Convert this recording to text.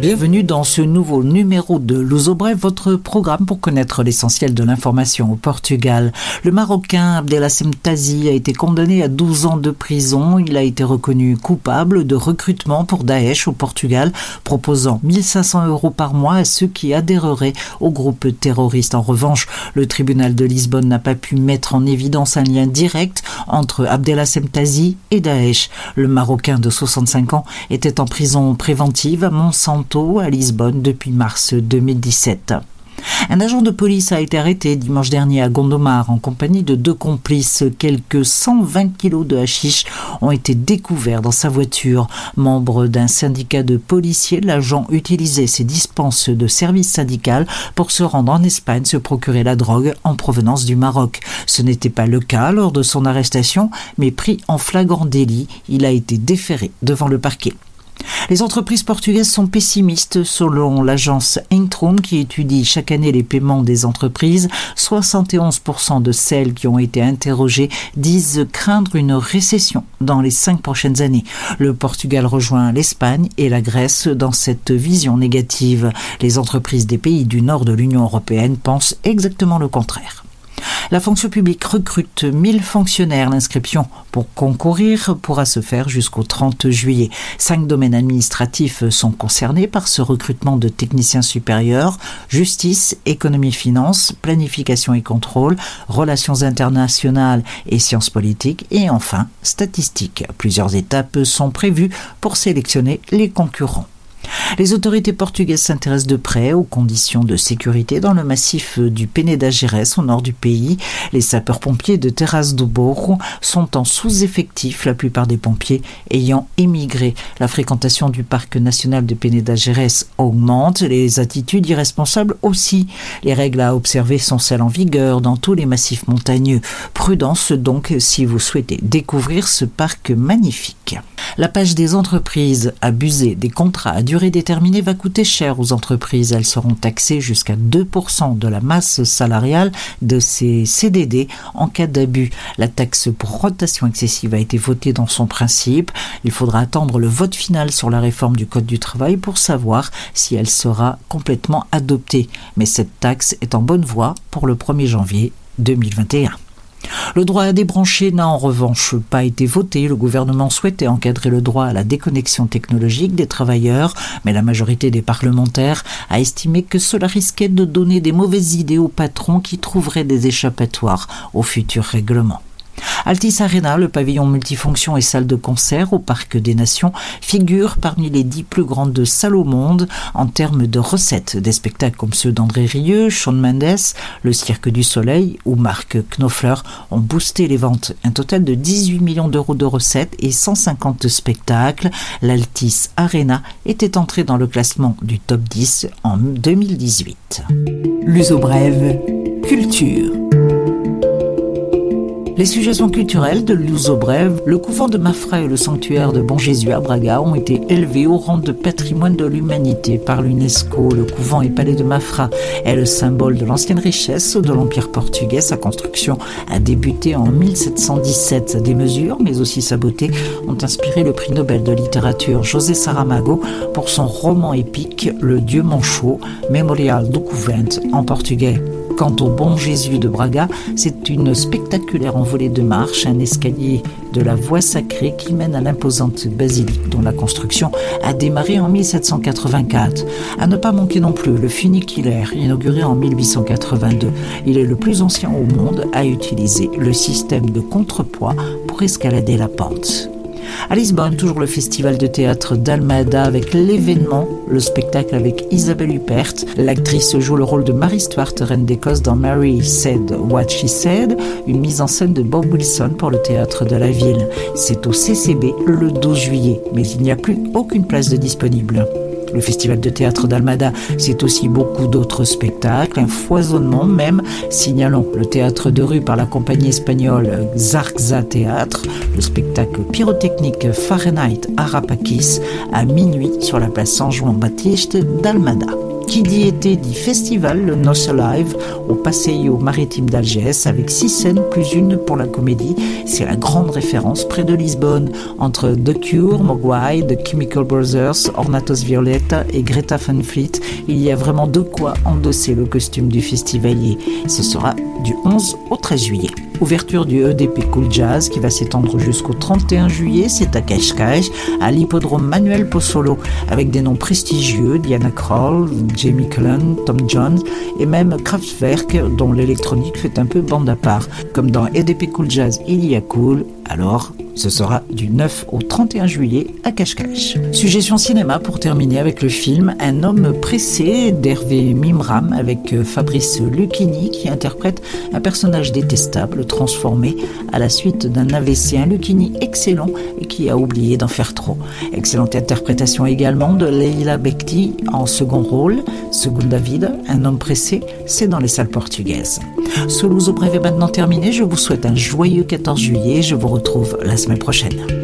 Bienvenue dans ce nouveau numéro de Luso Brève, votre programme pour connaître l'essentiel de l'information au Portugal. Le Marocain Abdelassem Tazi a été condamné à 12 ans de prison. Il a été reconnu coupable de recrutement pour Daesh au Portugal, proposant 1500 euros par mois à ceux qui adhéreraient au groupe terroriste. En revanche, le tribunal de Lisbonne n'a pas pu mettre en évidence un lien direct entre Abdelassem Tazi et Daesh. Le Marocain de 65 ans était en prison préventive à À Lisbonne depuis mars 2017. Un agent de police a été arrêté dimanche dernier à Gondomar en compagnie de deux complices. Quelques 120 kilos de hashish ont été découverts dans sa voiture. Membre d'un syndicat de policiers, l'agent utilisait ses dispenses de service syndical pour se rendre en Espagne se procurer la drogue en provenance du Maroc. Ce n'était pas le cas lors de son arrestation, mais pris en flagrant délit, il a été déféré devant le parquet. Les entreprises portugaises sont pessimistes selon l'agence Intrum qui étudie chaque année les paiements des entreprises. 71% de celles qui ont été interrogées disent craindre une récession dans les cinq prochaines années. Le Portugal rejoint l'Espagne et la Grèce dans cette vision négative. Les entreprises des pays du nord de l'Union européenne pensent exactement le contraire. La fonction publique recrute 1000 fonctionnaires. L'inscription pour concourir pourra se faire jusqu'au 30 juillet. Cinq domaines administratifs sont concernés par ce recrutement de techniciens supérieurs justice, économie, finance, planification et contrôle, relations internationales et sciences politiques et enfin statistiques. Plusieurs étapes sont prévues pour sélectionner les concurrents. Les autorités portugaises s'intéressent de près aux conditions de sécurité dans le massif du Peneda Gerês au nord du pays. Les sapeurs-pompiers de Terras do Borro sont en sous-effectif, la plupart des pompiers ayant émigré. La fréquentation du parc national de Peneda Gerês augmente, les attitudes irresponsables aussi. Les règles à observer sont celles en vigueur dans tous les massifs montagneux. Prudence donc si vous souhaitez découvrir ce parc magnifique. La page des entreprises abusées des contrats à durée déterminée va coûter cher aux entreprises. Elles seront taxées jusqu'à 2% de la masse salariale de ces CDD en cas d'abus. La taxe pour rotation excessive a été votée dans son principe. Il faudra attendre le vote final sur la réforme du Code du travail pour savoir si elle sera complètement adoptée. Mais cette taxe est en bonne voie pour le 1er janvier 2021. Le droit à débrancher n'a en revanche pas été voté. Le gouvernement souhaitait encadrer le droit à la déconnexion technologique des travailleurs, mais la majorité des parlementaires a estimé que cela risquait de donner des mauvaises idées aux patrons qui trouveraient des échappatoires au futur règlement. Altis Arena, le pavillon multifonction et salle de concert au Parc des Nations, figure parmi les dix plus grandes salles au monde en termes de recettes. Des spectacles comme ceux d'André Rieu, Sean Mendes, le Cirque du Soleil ou Marc Knopfler ont boosté les ventes. Un total de 18 millions d'euros de recettes et 150 spectacles. L'Altis Arena était entré dans le classement du top 10 en 2018. L'uso brève, culture. Les suggestions culturelles de Brève, le couvent de Mafra et le sanctuaire de Bon Jésus à Braga ont été élevés au rang de patrimoine de l'humanité par l'UNESCO. Le couvent et palais de Mafra est le symbole de l'ancienne richesse de l'Empire portugais. Sa construction a débuté en 1717. Des mesures, mais aussi sa beauté, ont inspiré le prix Nobel de littérature José Saramago pour son roman épique Le Dieu Manchot, Memorial do Convent en portugais. Quant au Bon Jésus de Braga, c'est une spectaculaire envolée de marche, un escalier de la voie sacrée qui mène à l'imposante basilique dont la construction a démarré en 1784. À ne pas manquer non plus le funiculaire inauguré en 1882. Il est le plus ancien au monde à utiliser le système de contrepoids pour escalader la pente. À Lisbonne, toujours le festival de théâtre d'Almada avec l'événement, le spectacle avec Isabelle Huppert. L'actrice joue le rôle de Marie Stuart, reine d'Écosse dans Mary Said What She Said, une mise en scène de Bob Wilson pour le théâtre de la ville. C'est au CCB le 12 juillet, mais il n'y a plus aucune place de disponible. Le festival de théâtre d'Almada, c'est aussi beaucoup d'autres spectacles, un foisonnement même, signalons le théâtre de rue par la compagnie espagnole Zarza Théâtre, le spectacle pyrotechnique Fahrenheit Arapakis à minuit sur la place San Juan Baptiste d'Almada. Qui dit été dit festival, le Nos Alive au Passeio Maritime d'Algès avec six scènes plus une pour la comédie. C'est la grande référence près de Lisbonne entre The Cure, Mogwai, The Chemical Brothers, Ornatos Violetta et Greta Van Fleet. Il y a vraiment de quoi endosser le costume du festivalier. Ce sera du 11 au 13 juillet. Ouverture du EDP Cool Jazz qui va s'étendre jusqu'au 31 juillet, c'est à Cascais, à l'hippodrome Manuel Pozzolo, avec des noms prestigieux, Diana Kroll, Jamie Cullen, Tom Jones et même Kraftwerk, dont l'électronique fait un peu bande à part. Comme dans EDP Cool Jazz, il y a cool, alors ce sera du 9 au 31 juillet à Cache-Cache. Suggestion cinéma pour terminer avec le film Un homme pressé d'Hervé Mimram avec euh, Fabrice Lucchini qui interprète un personnage détestable transformé à la suite d'un AVC. Un Lucchini excellent et qui a oublié d'en faire trop. Excellente interprétation également de Leila Bekti en second rôle. Second David, un homme pressé, c'est dans les salles portugaises. Ce Louzo Brève est maintenant terminé. Je vous souhaite un joyeux 14 juillet. Je vous retrouve la prochaine.